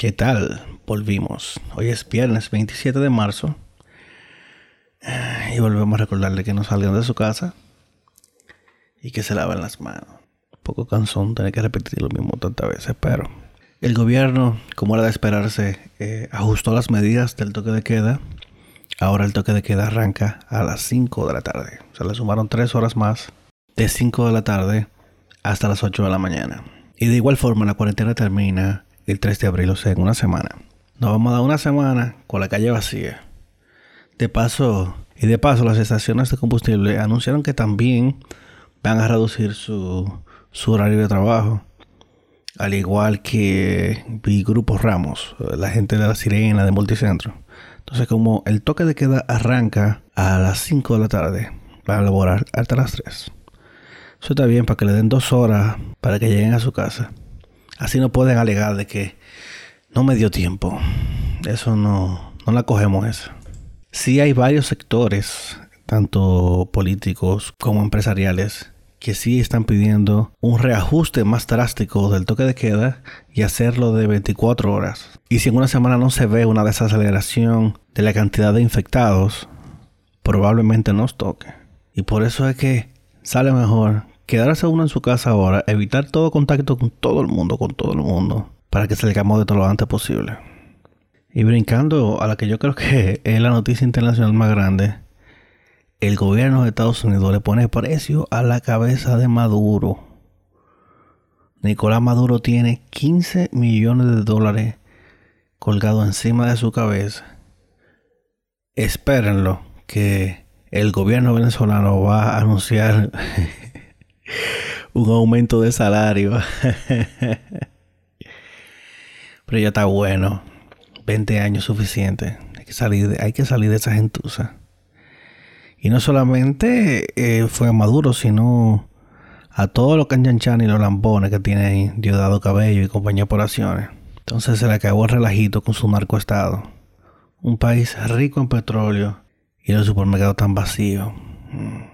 ¿Qué tal? Volvimos. Hoy es viernes 27 de marzo. Y volvemos a recordarle que no salgan de su casa y que se laven las manos. Un poco cansón tener que repetir lo mismo tantas veces, pero el gobierno, como era de esperarse, eh, ajustó las medidas del toque de queda. Ahora el toque de queda arranca a las 5 de la tarde. Se le sumaron 3 horas más de 5 de la tarde hasta las 8 de la mañana. Y de igual forma la cuarentena termina el 3 de abril, o sea, en una semana. Nos vamos a dar una semana con la calle vacía. De paso, y de paso, las estaciones de combustible anunciaron que también van a reducir su, su horario de trabajo. Al igual que vi grupos Ramos, la gente de la Sirena, de Multicentro. Entonces, como el toque de queda arranca a las 5 de la tarde, van a laborar hasta las 3. Eso está bien para que le den dos horas para que lleguen a su casa. Así no pueden alegar de que no me dio tiempo. Eso no, no la cogemos esa. Sí hay varios sectores, tanto políticos como empresariales, que sí están pidiendo un reajuste más drástico del toque de queda y hacerlo de 24 horas. Y si en una semana no se ve una desaceleración de la cantidad de infectados, probablemente nos toque. Y por eso es que sale mejor quedarse uno en su casa ahora, evitar todo contacto con todo el mundo, con todo el mundo, para que salgamos de todo lo antes posible. Y brincando a la que yo creo que es la noticia internacional más grande, el gobierno de Estados Unidos le pone precio a la cabeza de Maduro. Nicolás Maduro tiene 15 millones de dólares colgados encima de su cabeza. Espérenlo, que el gobierno venezolano va a anunciar un aumento de salario. Pero ya está bueno. 20 años suficiente. Hay que salir de, hay que salir de esa gentuza. Y no solamente eh, fue a Maduro, sino a todos los canchanchan y los lambones que tiene Diosdado Cabello y compañía por acciones. Entonces se le acabó el relajito con su narcoestado. Un país rico en petróleo y los supermercados tan vacíos. Mm.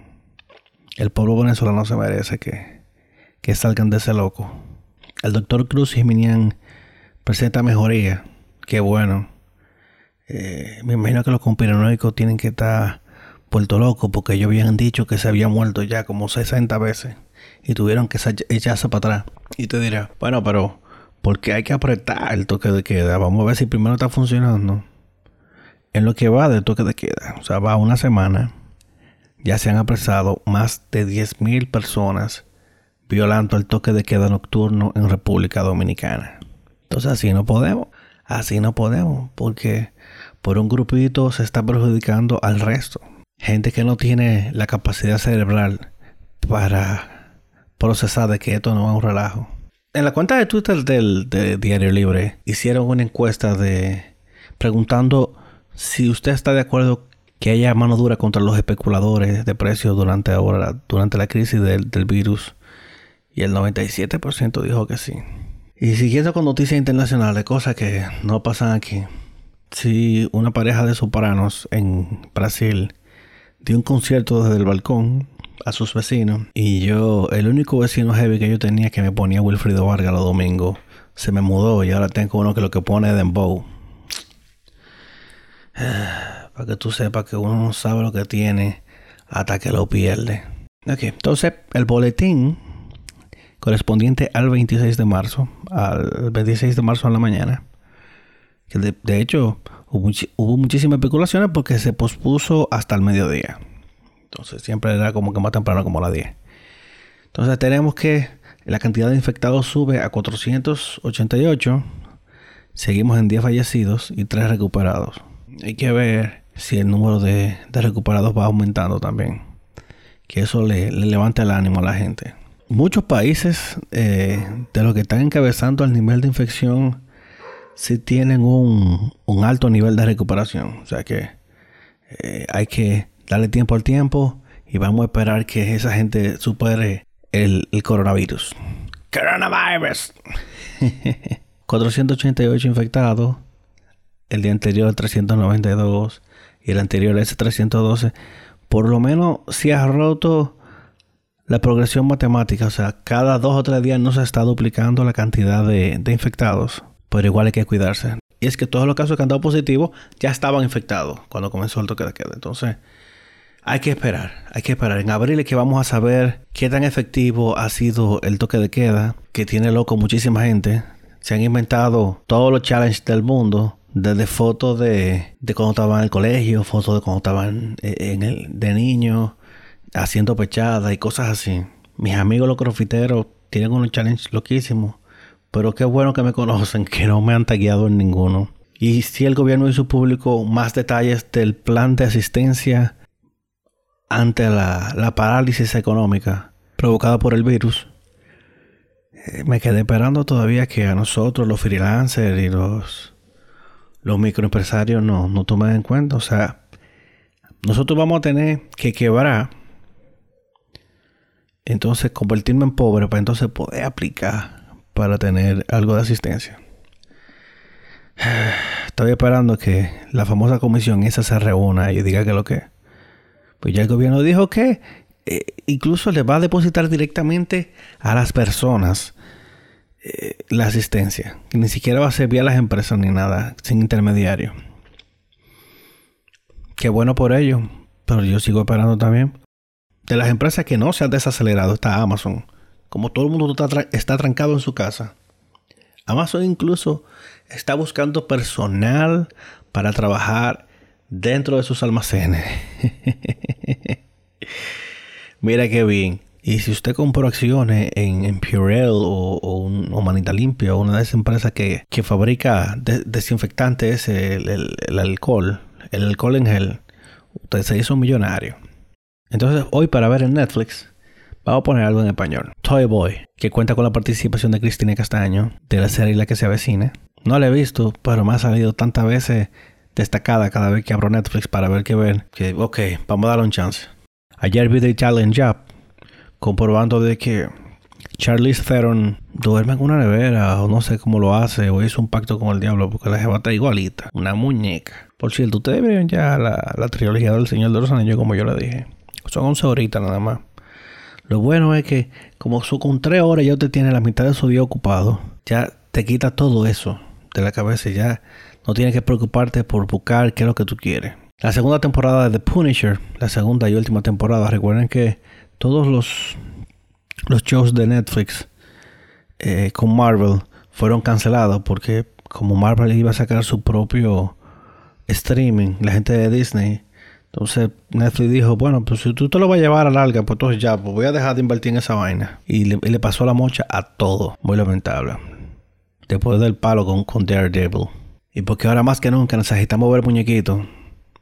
El pueblo venezolano se merece que, que salgan de ese loco. El doctor Cruz Jiminian presenta mejoría. Qué bueno. Eh, me imagino que los conspiranoicos tienen que estar puerto locos porque ellos habían dicho que se había muerto ya como 60 veces y tuvieron que echarse para atrás. Y te dirá, bueno, pero ¿por qué hay que apretar el toque de queda? Vamos a ver si primero está funcionando. En lo que va del toque de queda, o sea, va una semana ya se han apresado más de 10.000 personas violando el toque de queda nocturno en República Dominicana. Entonces así no podemos, así no podemos, porque por un grupito se está perjudicando al resto. Gente que no tiene la capacidad cerebral para procesar de que esto no es un relajo. En la cuenta de Twitter del Diario Libre hicieron una encuesta de preguntando si usted está de acuerdo que haya mano dura contra los especuladores de precios durante ahora, durante la crisis del, virus. Y el 97% dijo que sí. Y siguiendo con noticias internacionales, cosas que no pasan aquí. Si una pareja de sopranos en Brasil dio un concierto desde el balcón a sus vecinos. Y yo, el único vecino heavy que yo tenía que me ponía Wilfrido Vargas los domingos, se me mudó y ahora tengo uno que lo que pone es Dembow. Para que tú sepas que uno no sabe lo que tiene hasta que lo pierde. Ok, entonces el boletín correspondiente al 26 de marzo, al 26 de marzo en la mañana, que de, hecho hubo, muchísimas especulaciones porque se pospuso hasta el mediodía. Entonces siempre era como que más temprano, como a las 10. Entonces tenemos que la cantidad de infectados sube a 488. Seguimos en 10 fallecidos y 3 recuperados. Hay que ver si el número de, recuperados va aumentando también. Que eso le, levante el ánimo a la gente. Muchos países eh, de los que están encabezando el nivel de infección sí tienen un, alto nivel de recuperación. O sea que eh, hay que darle tiempo al tiempo y vamos a esperar que esa gente supere el, el coronavirus. Coronavirus. 488 infectados. El día anterior 392 y el anterior S312, por lo menos si ha roto la progresión matemática, o sea, cada dos o tres días no se está duplicando la cantidad de, infectados. pero igual hay que cuidarse. Y es que todos los casos que han dado positivos ya estaban infectados cuando comenzó el toque de queda. Entonces, hay que esperar, hay que esperar. En abril es que vamos a saber qué tan efectivo ha sido el toque de queda, que tiene loco muchísima gente. Se han inventado todos los challenges del mundo, desde fotos de, de cuando estaban en el colegio, fotos de cuando estaban en el, de niño, haciendo pechadas y cosas así. Mis amigos los crofiteros tienen unos challenges loquísimos. Pero qué bueno que me conocen, que no me han tagueado en ninguno. Y si el gobierno hizo público más detalles del plan de asistencia ante la, parálisis económica provocada por el virus, eh, me quedé esperando todavía que a nosotros, los freelancers y los, los microempresarios, no, no tomen en cuenta. O sea, nosotros vamos a tener que quebrar, entonces convertirme en pobre para entonces poder aplicar para tener algo de asistencia. Estoy esperando que la famosa comisión esa se reúna y diga que lo que. Pues ya el gobierno dijo que eh, incluso le va a depositar directamente a las personas la asistencia. Ni siquiera va a servir a las empresas ni nada, sin intermediario. Qué bueno por ello. Pero yo sigo esperando también. De las empresas que no se han desacelerado está Amazon como todo el mundo está, trancado en su casa, Amazon incluso está buscando personal para trabajar dentro de sus almacenes. Mira qué bien. Y si usted compró acciones en, Purell o, Manita Limpia, una de esas empresas que, fabrica desinfectantes, el, el, alcohol, el alcohol en gel, usted se hizo un millonario. Entonces, hoy para ver en Netflix, Vamos a poner algo en español. Toy Boy, que cuenta con la participación de Cristina Castaño, de la serie La que se avecina. No la he visto, pero me ha salido tantas veces destacada cada vez que abro Netflix para ver qué ver, que ok, vamos a darle un chance. Ayer vi The Challenge Up, comprobando de que Charlize Theron duerme en una nevera o no sé cómo lo hace o hizo un pacto con el diablo porque la jeva está igualita, una muñeca. Por cierto, ustedes vieron ya la, la trilogía del Señor de los Anillos como yo le dije. Son 11 horitas nada más. Lo bueno es que como su, con tres horas ya usted tiene la mitad de su día ocupado, ya te quita todo eso de la cabeza y ya no tienes que preocuparte por buscar qué es lo que tú quieres. La segunda temporada de The Punisher, la segunda y última temporada, recuerden que todos los, shows de Netflix eh, con Marvel fueron cancelados porque como Marvel iba a sacar su propio streaming, la gente de Disney entonces Netflix dijo, bueno, pues si tú te lo vas a llevar a larga, pues entonces ya, pues voy a dejar de invertir en esa vaina. Y le, pasó la mocha a todo. Muy lamentable. Después del palo con, con Daredevil. Y porque ahora más que nunca necesitamos ver muñequitos.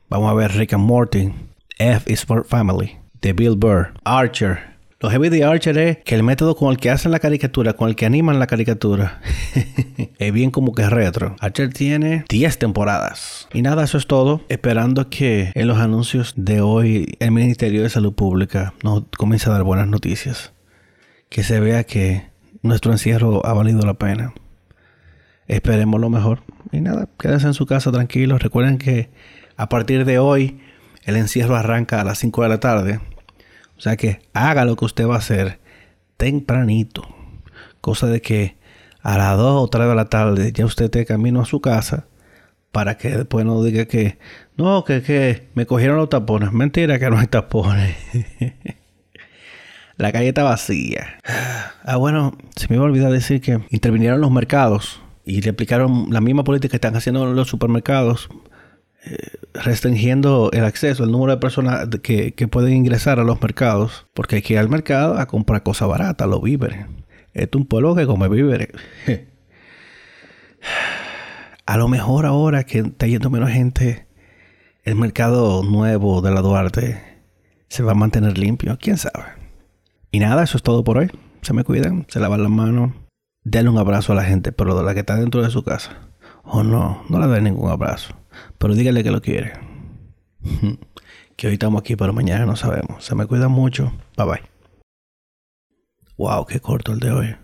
Vamos a ver Rick and Morty. F is for Family. De Bill Burr. Archer. Lo heavy de Archer es que el método con el que hacen la caricatura, con el que animan la caricatura, es bien como que retro. Archer tiene 10 temporadas. Y nada, eso es todo. Esperando que en los anuncios de hoy el Ministerio de Salud Pública nos comience a dar buenas noticias. Que se vea que nuestro encierro ha valido la pena. Esperemos lo mejor. Y nada, quédense en su casa tranquilos. Recuerden que a partir de hoy el encierro arranca a las 5 de la tarde. O sea que haga lo que usted va a hacer tempranito. Cosa de que a las 2 o 3 de la tarde ya usted esté camino a su casa para que después no diga que no, que, que me cogieron los tapones. Mentira que no hay tapones. la calle está vacía. Ah, bueno, se me iba a olvidar decir que intervinieron los mercados y le aplicaron la misma política que están haciendo los supermercados restringiendo el acceso, el número de personas que, pueden ingresar a los mercados, porque hay que ir al mercado a comprar cosas baratas, los víveres. Esto es un pueblo que come víveres. a lo mejor ahora que está yendo menos gente, el mercado nuevo de la Duarte se va a mantener limpio, quién sabe. Y nada, eso es todo por hoy. Se me cuidan, se lavan las manos, denle un abrazo a la gente, pero de la que está dentro de su casa. O no, no le den ningún abrazo. Pero dígale que lo quiere. que hoy estamos aquí, pero mañana no sabemos. Se me cuida mucho. Bye bye. Wow, qué corto el de hoy.